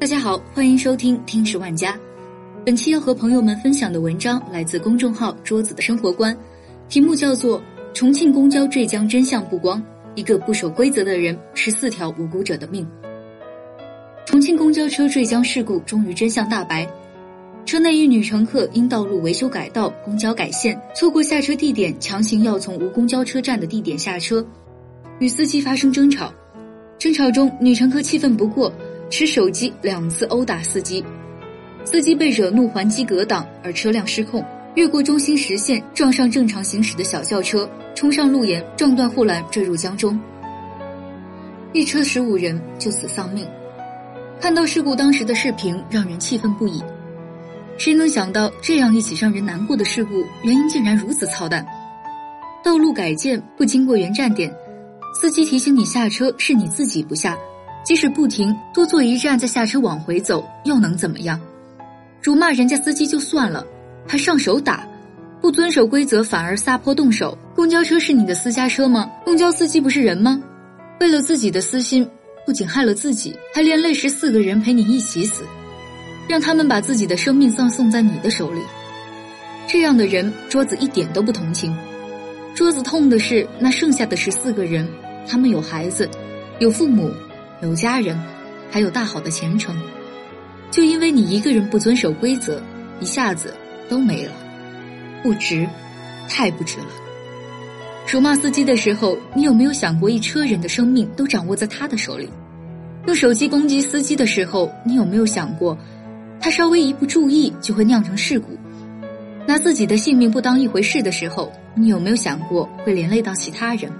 大家好，欢迎收听《听十万家》。本期要和朋友们分享的文章来自公众号“桌子的生活观”，题目叫做《重庆公交坠江真相曝光：一个不守规则的人，十四条无辜者的命》。重庆公交车坠江事故终于真相大白，车内一女乘客因道路维修改道、公交改线，错过下车地点，强行要从无公交车站的地点下车，与司机发生争吵。争吵中，女乘客气愤不过，持手机两次殴打司机，司机被惹怒还击格挡，而车辆失控，越过中心实线，撞上正常行驶的小轿车，冲上路沿，撞断护栏，坠入江中。一车十五人就此丧命。看到事故当时的视频，让人气愤不已。谁能想到这样一起让人难过的事故，原因竟然如此操蛋？道路改建不经过原站点。司机提醒你下车，是你自己不下，即使不停，多坐一站再下车往回走，又能怎么样？辱骂人家司机就算了，还上手打，不遵守规则反而撒泼动手。公交车是你的私家车吗？公交司机不是人吗？为了自己的私心，不仅害了自己，还连累十四个人陪你一起死，让他们把自己的生命葬送在你的手里。这样的人，桌子一点都不同情。桌子痛的是那剩下的十四个人，他们有孩子，有父母，有家人，还有大好的前程，就因为你一个人不遵守规则，一下子都没了，不值，太不值了。辱骂司机的时候，你有没有想过一车人的生命都掌握在他的手里？用手机攻击司机的时候，你有没有想过，他稍微一不注意就会酿成事故？拿自己的性命不当一回事的时候，你有没有想过会连累到其他人？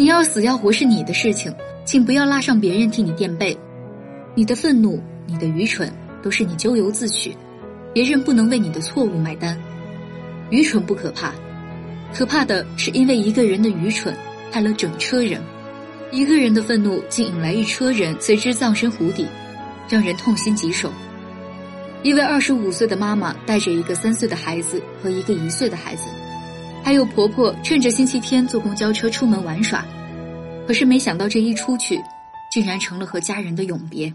你要死要活是你的事情，请不要拉上别人替你垫背。你的愤怒、你的愚蠢，都是你咎由自取，别人不能为你的错误买单。愚蠢不可怕，可怕的是因为一个人的愚蠢害了整车人，一个人的愤怒竟引来一车人随之葬身湖底，让人痛心疾首。一位二十五岁的妈妈带着一个三岁的孩子和一个一岁的孩子，还有婆婆趁着星期天坐公交车出门玩耍，可是没想到这一出去，竟然成了和家人的永别。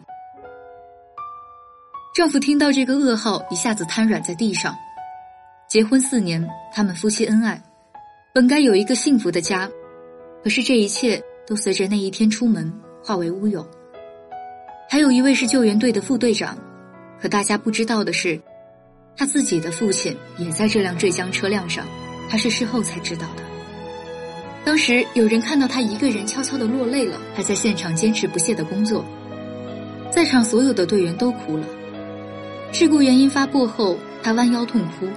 丈夫听到这个噩耗，一下子瘫软在地上。结婚四年，他们夫妻恩爱，本该有一个幸福的家，可是这一切都随着那一天出门化为乌有。还有一位是救援队的副队长。可大家不知道的是，他自己的父亲也在这辆坠江车辆上，他是事后才知道的。当时有人看到他一个人悄悄的落泪了，还在现场坚持不懈的工作。在场所有的队员都哭了。事故原因发布后，他弯腰痛哭，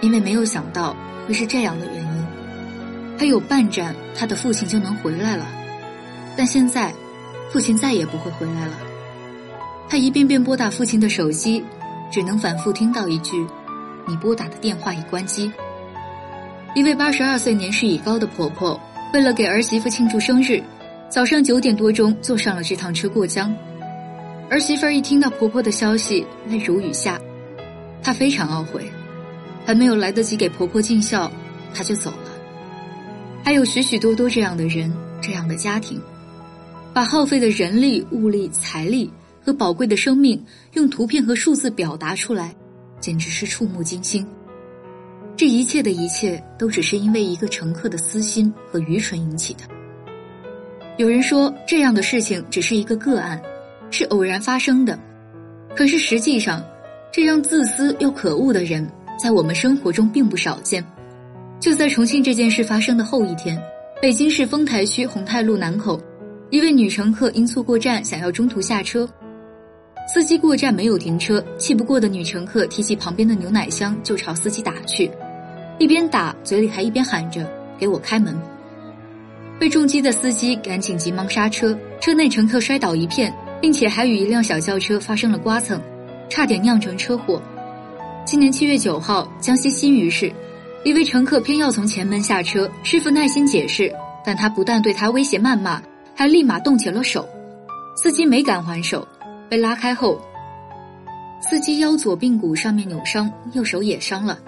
因为没有想到会是这样的原因。还有半站，他的父亲就能回来了，但现在，父亲再也不会回来了。他一遍遍拨打父亲的手机，只能反复听到一句：“你拨打的电话已关机。”一位八十二岁、年事已高的婆婆，为了给儿媳妇庆祝生日，早上九点多钟坐上了这趟车过江。儿媳妇一听到婆婆的消息，泪如雨下，她非常懊悔，还没有来得及给婆婆尽孝，她就走了。还有许许多多这样的人，这样的家庭，把耗费的人力、物力、财力。和宝贵的生命用图片和数字表达出来，简直是触目惊心。这一切的一切，都只是因为一个乘客的私心和愚蠢引起的。有人说这样的事情只是一个个案，是偶然发生的。可是实际上，这样自私又可恶的人，在我们生活中并不少见。就在重庆这件事发生的后一天，北京市丰台区宏泰路南口，一位女乘客因错过站，想要中途下车。司机过站没有停车，气不过的女乘客提起旁边的牛奶箱就朝司机打去，一边打嘴里还一边喊着“给我开门”。被重击的司机赶紧急忙刹车，车内乘客摔倒一片，并且还与一辆小轿车发生了刮蹭，差点酿成车祸。今年七月九号，江西新余市，一位乘客偏要从前门下车，师傅耐心解释，但他不但对他威胁谩骂，还立马动起了手，司机没敢还手。被拉开后，司机腰左髌骨上面扭伤，右手也伤了，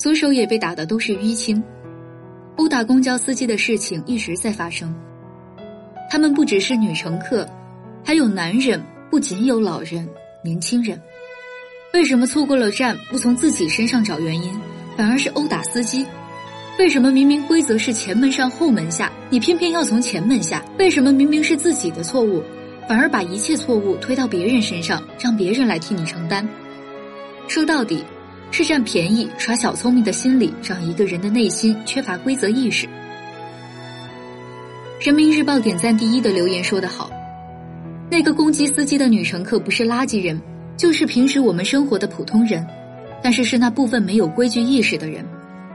左手也被打的都是淤青。殴打公交司机的事情一直在发生，他们不只是女乘客，还有男人不仅有老人、年轻人。为什么错过了站不从自己身上找原因，反而是殴打司机？为什么明明规则是前门上后门下，你偏偏要从前门下？为什么明明是自己的错误，反而把一切错误推到别人身上，让别人来替你承担？说到底，是占便宜、耍小聪明的心理，让一个人的内心缺乏规则意识。人民日报点赞第一的留言说得好：“那个攻击司机的女乘客不是垃圾人，就是平时我们生活的普通人，但是是那部分没有规矩意识的人。”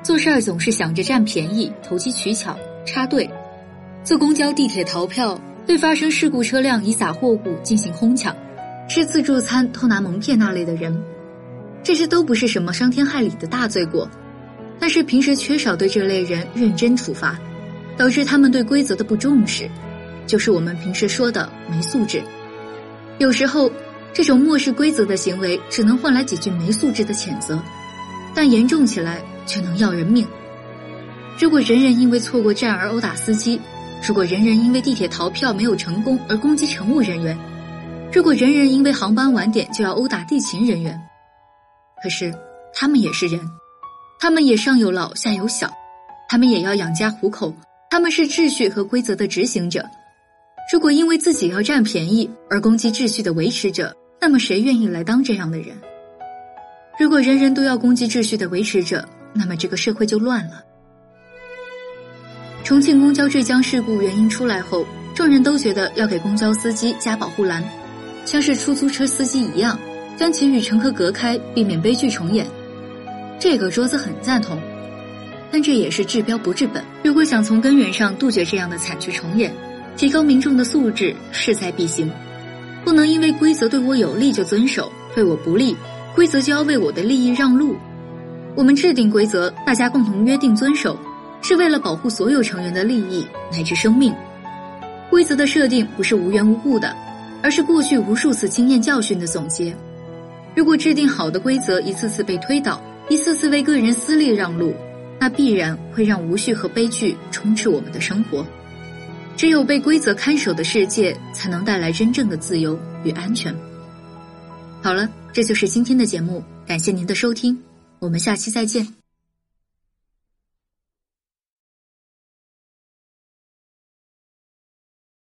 做事儿总是想着占便宜、投机取巧、插队；坐公交、地铁逃票，对发生事故车辆以撒货物进行哄抢；吃自助餐偷拿蒙骗那类的人，这些都不是什么伤天害理的大罪过，但是平时缺少对这类人认真处罚，导致他们对规则的不重视，就是我们平时说的没素质。有时候，这种漠视规则的行为，只能换来几句没素质的谴责，但严重起来。却能要人命。如果人人因为错过站而殴打司机，如果人人因为地铁逃票没有成功而攻击乘务人员，如果人人因为航班晚点就要殴打地勤人员，可是他们也是人，他们也上有老下有小，他们也要养家糊口，他们是秩序和规则的执行者。如果因为自己要占便宜而攻击秩序的维持者，那么谁愿意来当这样的人？如果人人都要攻击秩序的维持者，那么这个社会就乱了。重庆公交坠江事故原因出来后，众人都觉得要给公交司机加保护栏，像是出租车司机一样，将其与乘客隔开，避免悲剧重演。这个桌子很赞同，但这也是治标不治本。如果想从根源上杜绝这样的惨剧重演，提高民众的素质势在必行，不能因为规则对我有利就遵守，对我不利，规则就要为我的利益让路。我们制定规则，大家共同约定遵守，是为了保护所有成员的利益乃至生命。规则的设定不是无缘无故的，而是过去无数次经验教训的总结。如果制定好的规则一次次被推倒，一次次为个人私利让路，那必然会让无序和悲剧充斥我们的生活。只有被规则看守的世界，才能带来真正的自由与安全。好了，这就是今天的节目，感谢您的收听。我们下期再见。